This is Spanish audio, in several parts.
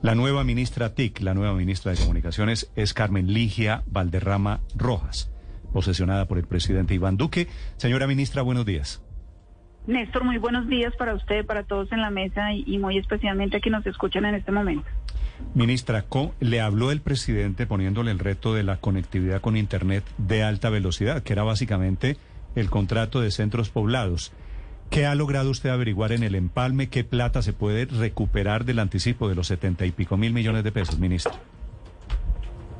La nueva ministra TIC, la nueva ministra de Comunicaciones, es Carmen Ligia Valderrama Rojas, posesionada por el presidente Iván Duque. Señora ministra, buenos días. Néstor, muy buenos días para usted, para todos en la mesa y, muy especialmente a quienes nos escuchan en este momento. Ministra, le habló el presidente poniéndole el reto de la conectividad con Internet de alta velocidad, que era básicamente el contrato de centros poblados. ¿Qué ha logrado usted averiguar en el empalme? ¿Qué plata se puede recuperar del anticipo de los setenta y pico mil millones de pesos, ministro?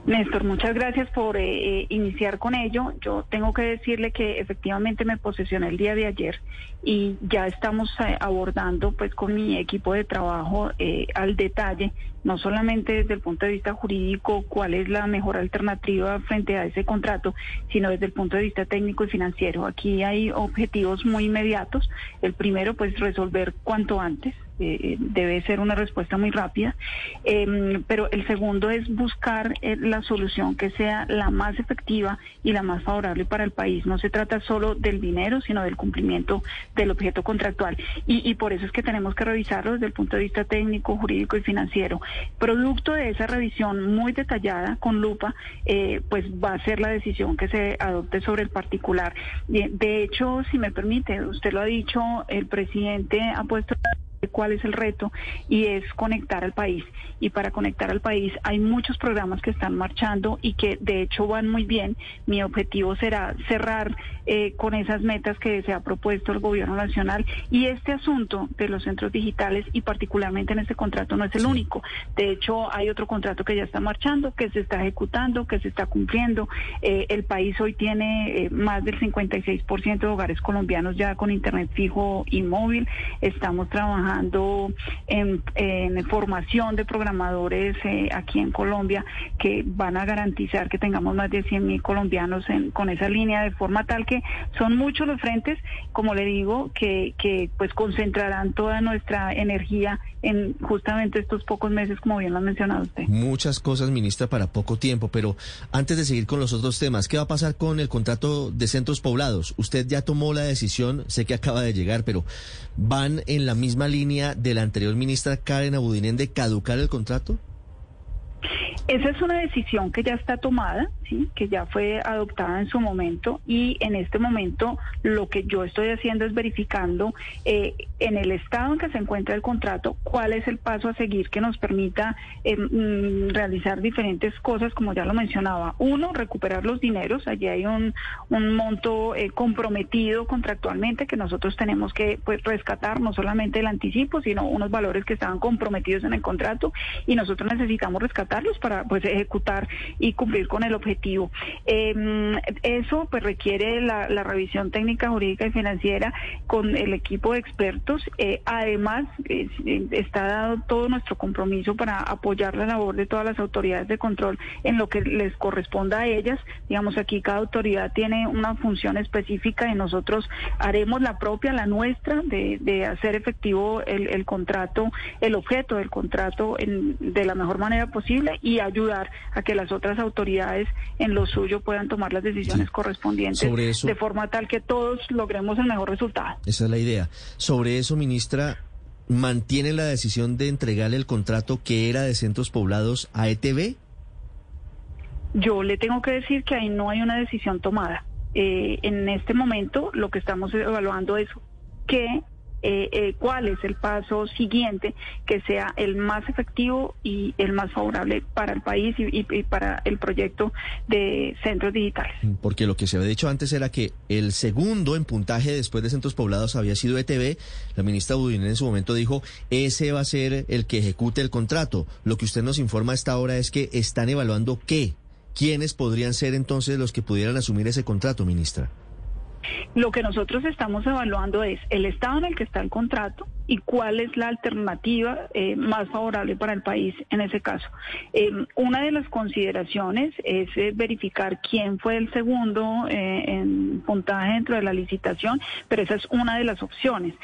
Néstor, muchas gracias por eh, eh, iniciar con ello. Yo tengo que decirle que efectivamente me posesioné el día de ayer y ya estamos eh, abordando pues con mi equipo de trabajo al detalle, no solamente desde el punto de vista jurídico, cuál es la mejor alternativa frente a ese contrato, sino desde el punto de vista técnico y financiero. Aquí hay objetivos muy inmediatos. El primero, pues resolver cuanto antes eh, debe ser una respuesta muy rápida. Em, pero el segundo es buscar eh, la solución que sea la más efectiva y la más favorable para el país. No se trata solo del dinero, sino del cumplimiento del objeto contractual. Y, por eso es que tenemos que revisarlo desde el punto de vista técnico, jurídico y financiero. Producto de esa revisión muy detallada, con lupa, eh, pues va a ser la decisión que se adopte sobre el particular. De hecho, si me permite, usted lo ha dicho, el presidente ha puesto cuál es el reto y es conectar al país. Y para conectar al país hay muchos programas que están marchando y que de hecho van muy bien. Mi objetivo será cerrar eh, con esas metas que se ha propuesto el gobierno nacional. Y este asunto de los centros digitales y particularmente en este contrato no es el único. De hecho, hay otro contrato que ya está marchando, que se está ejecutando, que se está cumpliendo. Eh, el país hoy tiene eh, más del 56% de hogares colombianos ya con internet fijo y móvil. Estamos trabajando trabajando en, formación de programadores eh, aquí en Colombia que van a garantizar que tengamos más de 100 mil colombianos con esa línea de forma tal que son muchos los frentes, como le digo, que, que pues concentrarán toda nuestra energía en justamente estos pocos meses, como bien lo ha mencionado usted. Muchas cosas, ministra, para poco tiempo, pero antes de seguir con los otros temas, ¿qué va a pasar con el contrato de centros poblados? Usted ya tomó la decisión, sé que acaba de llegar, pero ¿van en la misma línea de la anterior ministra Karen Abudinen de caducar el contrato? Esa es una decisión que ya está tomada, ¿sí? que ya fue adoptada en su momento y en este momento lo que yo estoy haciendo es verificando eh, en el estado en que se encuentra el contrato cuál es el paso a seguir que nos permita eh, mm, realizar diferentes cosas, como ya lo mencionaba. Uno, recuperar los dineros. Allí hay un, monto eh, comprometido contractualmente que nosotros tenemos que pues, rescatar, no solamente el anticipo, sino unos valores que estaban comprometidos en el contrato y nosotros necesitamos rescatarlos para pues ejecutar y cumplir con el objetivo. Em, eso pues requiere la, revisión técnica, jurídica y financiera con el equipo de expertos. Eh, además, está dado todo nuestro compromiso para apoyar la labor de todas las autoridades de control en lo que les corresponda a ellas. Digamos, aquí cada autoridad tiene una función específica y nosotros haremos la propia, la nuestra, de, hacer efectivo el, contrato, el objeto del contrato de la mejor manera posible y ayudar a que las otras autoridades en lo suyo puedan tomar las decisiones correspondientes de forma tal que todos logremos el mejor resultado. Esa es la idea. Sobre eso, ministra, ¿mantiene la decisión de entregarle el contrato que era de centros poblados a ETV? Yo le tengo que decir que ahí no hay una decisión tomada. Eh, en este momento lo que estamos evaluando es qué eh, eh, cuál es el paso siguiente que sea el más efectivo y el más favorable para el país y, para el proyecto de centros digitales. Mm, porque lo que se había dicho antes era que el segundo en puntaje después de centros poblados había sido ETV. La ministra Budín en su momento dijo, ese va a ser el que ejecute el contrato. Lo que usted nos informa a esta hora es que están evaluando qué. ¿Quiénes podrían ser entonces los que pudieran asumir ese contrato, ministra? Lo que nosotros estamos evaluando es el estado en el que está el contrato, y cuál es la alternativa eh, más favorable para el país en ese caso. Eh, una de las consideraciones es eh, verificar quién fue el segundo en puntaje dentro de la licitación, pero esa es una de las opciones.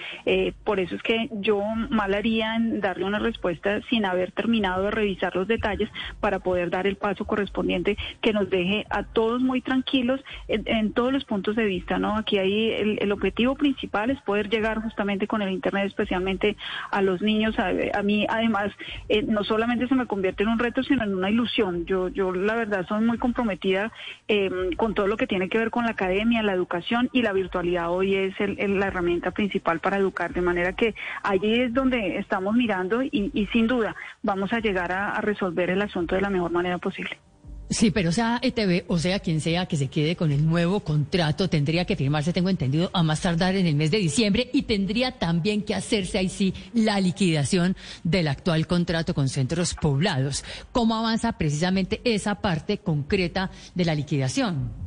por eso es que yo mal haría en darle una respuesta sin haber terminado de revisar los detalles para poder dar el paso correspondiente que nos deje a todos muy tranquilos en, todos los puntos de vista. ¿no? Aquí hay el, el objetivo principal es poder llegar justamente con el Internet especial a los niños. A, mí, además, eh, no solamente se me convierte en un reto, sino en una ilusión. Yo, yo la verdad, soy muy comprometida em, con todo lo que tiene que ver con la academia, la educación y la virtualidad hoy es la herramienta principal para educar. De manera que allí es donde estamos mirando y, sin duda vamos a llegar a resolver el asunto de la mejor manera posible. Sí, pero sea ETV o sea quien sea que se quede con el nuevo contrato, tendría que firmarse, tengo entendido, a más tardar en el mes de diciembre y tendría también que hacerse ahí sí la liquidación del actual contrato con centros poblados. ¿Cómo avanza precisamente esa parte concreta de la liquidación?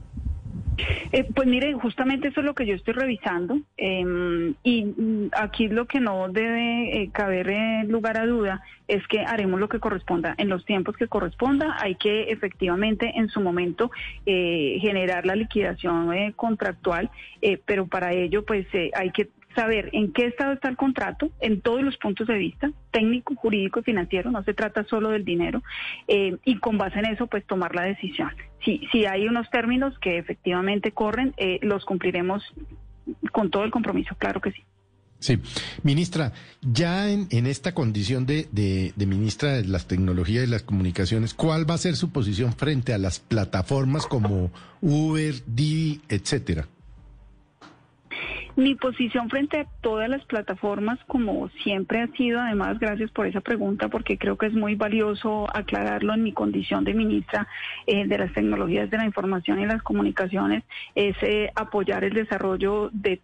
Eh, pues mire, justamente eso es lo que yo estoy revisando em, y mm, aquí lo que no debe eh, caber lugar a duda es que haremos lo que corresponda en los tiempos que corresponda. Hay que efectivamente en su momento eh, generar la liquidación contractual, pero para ello pues hay que saber en qué estado está el contrato, en todos los puntos de vista, técnico, jurídico y financiero, no se trata solo del dinero, eh, y con base en eso, pues tomar la decisión. Si, si hay unos términos que efectivamente corren, eh, los cumpliremos con todo el compromiso, claro que sí. Sí, ministra, ya en, en esta condición de, de, ministra de las tecnologías y las comunicaciones, ¿cuál va a ser su posición frente a las plataformas como Uber, Didi, etcétera? Mi posición frente a todas las plataformas, como siempre ha sido, además, gracias por esa pregunta, porque creo que es muy valioso aclararlo en mi condición de ministra eh, de las tecnologías de la información y las comunicaciones, es eh, apoyar el desarrollo de,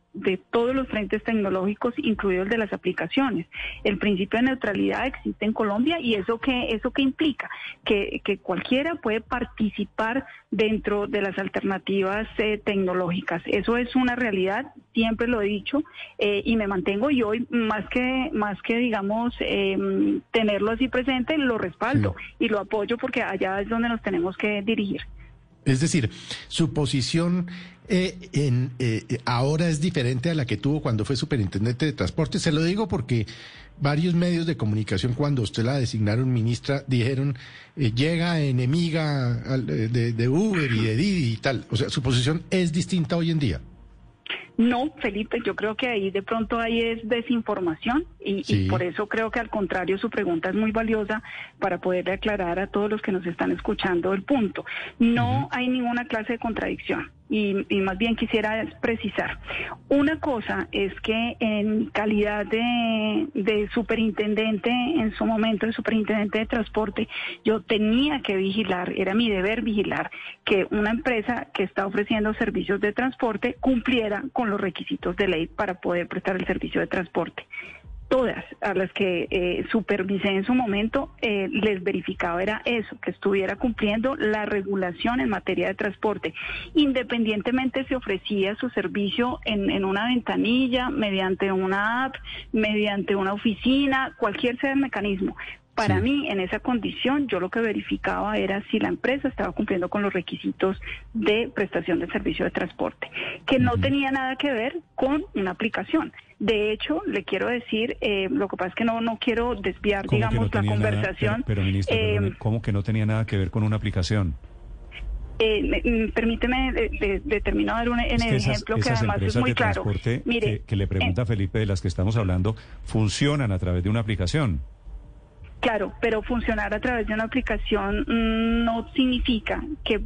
todos los frentes tecnológicos, incluido el de las aplicaciones. El principio de neutralidad existe en Colombia y eso que eso que implica que, cualquiera puede participar dentro de las alternativas eh, tecnológicas. Eso es una realidad siempre lo he dicho eh, y me mantengo y hoy más que más que digamos em, tenerlo así presente lo respaldo y lo apoyo porque allá es donde nos tenemos que dirigir. Es decir, su posición eh, en, eh, ahora es diferente a la que tuvo cuando fue superintendente de transporte. Se lo digo porque varios medios de comunicación, cuando usted la designaron ministra, dijeron llega enemiga de, de Uber y de Didi y tal. O sea, su posición es distinta hoy en día. No, Felipe, yo creo que ahí de pronto ahí es desinformación y, por eso creo que al contrario su pregunta es muy valiosa para poderle aclarar a todos los que nos están escuchando el punto. No hay ninguna clase de contradicción y, más bien quisiera precisar. Una cosa es que en calidad de, de superintendente, en su momento de superintendente de transporte, yo tenía que vigilar, era mi deber vigilar que una empresa que está ofreciendo servicios de transporte cumpliera con los requisitos de ley para poder prestar el servicio de transporte todas a las que eh, supervisé en su momento, eh, les verificaba era eso, que estuviera cumpliendo la regulación en materia de transporte, independientemente si ofrecía su servicio en, en una ventanilla, mediante una app, mediante una oficina, cualquier sea el mecanismo. Para mí, en esa condición, yo lo que verificaba era si la empresa estaba cumpliendo con los requisitos de prestación de servicio de transporte, que no tenía nada que ver con una aplicación. De hecho, le quiero decir, eh, lo que pasa es que no, no quiero desviar, digamos, la conversación. pero, ministro, eh, ¿cómo que no tenía nada que ver con una aplicación? Eh, mm, permíteme, de, de, terminar un en el ejemplo que además es muy claro. Mire, que, le pregunta Felipe de las que estamos hablando, funcionan a través de una aplicación. Claro, pero funcionar a través de una aplicación mm, no significa que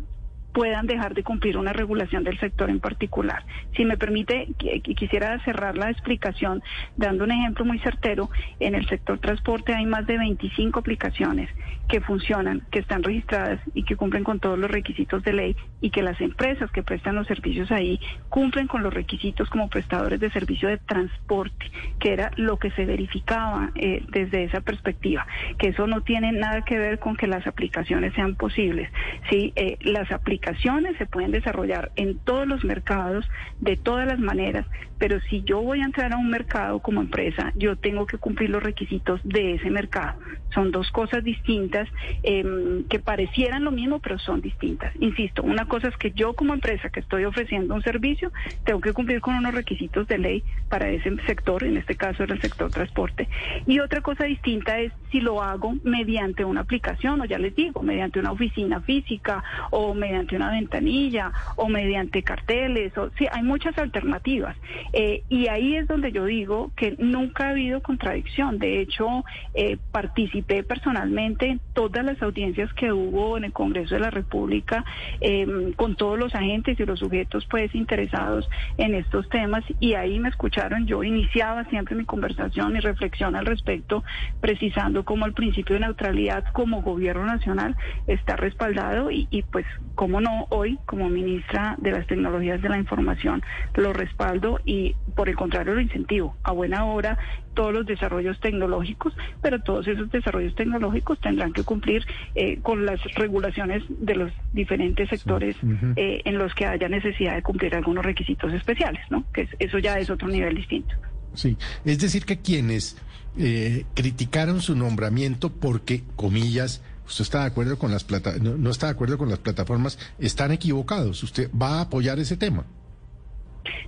puedan dejar de cumplir una regulación del sector en particular. Si me permite, quisiera cerrar la explicación dando un ejemplo muy certero. En el sector transporte hay más de 25 aplicaciones que funcionan, que están registradas y que cumplen con todos los requisitos de ley y que las empresas que prestan los servicios ahí cumplen con los requisitos como prestadores de servicio de transporte, que era lo que se verificaba eh, desde esa perspectiva, que eso no tiene nada que ver con que las aplicaciones sean posibles. Sí, eh, las aplicaciones se pueden desarrollar en todos los mercados, de todas las maneras, pero si yo voy a entrar a un mercado como empresa, yo tengo que cumplir los requisitos de ese mercado. Son dos cosas distintas em, que parecieran lo mismo, pero son distintas. Insisto, una cosa es que yo como empresa que estoy ofreciendo un servicio, tengo que cumplir con unos requisitos de ley para ese sector, en este caso era el sector transporte. Y otra cosa distinta es si lo hago mediante una aplicación o ya les digo, mediante una oficina física o mediante una ventanilla o mediante carteles. O, sí, hay muchas alternativas. Eh, y ahí es donde yo digo que nunca ha habido contradicción. De hecho, eh, participé personalmente en todas las audiencias que hubo en el Congreso de la República em, con todos los agentes y los sujetos pues interesados en estos temas y ahí me escucharon. Yo iniciaba siempre mi conversación, mi reflexión al respecto, precisando cómo el principio de neutralidad como gobierno nacional está respaldado y, y pues, cómo no, hoy como ministra de las tecnologías de la información lo respaldo y por el contrario lo incentivo. A buena hora todos los desarrollos tecnológicos, pero todos esos desarrollos tecnológicos tendrán que cumplir eh, con las regulaciones de los diferentes sectores eh, en los que haya necesidad de cumplir algunos requisitos especiales, ¿no? Que eso ya es otro nivel distinto. Sí, es decir que quienes eh, criticaron su nombramiento porque, comillas, usted está de acuerdo con las plata no está de acuerdo con las plataformas, están equivocados. ¿Usted va a apoyar ese tema?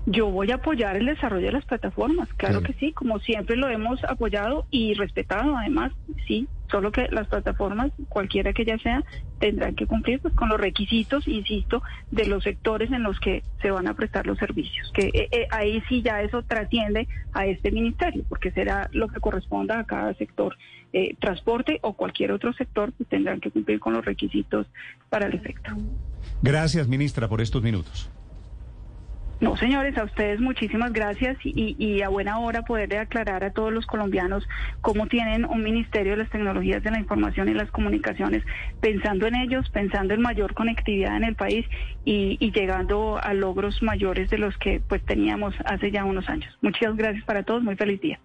Yo voy a apoyar el desarrollo de las plataformas, claro que sí, como siempre lo hemos apoyado y respetado además, sí, solo que las plataformas, cualquiera que ya sea, tendrán que cumplir pues, con los requisitos, insisto, de los sectores en los que se van a prestar los servicios, que eh, eh, ahí sí ya eso trasciende a este ministerio, porque será lo que corresponda a cada sector, eh, transporte o cualquier otro sector, pues tendrán que cumplir con los requisitos para el efecto. Gracias, ministra, por estos minutos. No, señores, a ustedes muchísimas gracias y, a buena hora poder aclarar a todos los colombianos cómo tienen un Ministerio de las Tecnologías de la Información y las Comunicaciones, pensando en ellos, pensando en mayor conectividad en el país y, y llegando a logros mayores de los que pues teníamos hace ya unos años. Muchas gracias para todos, muy feliz día.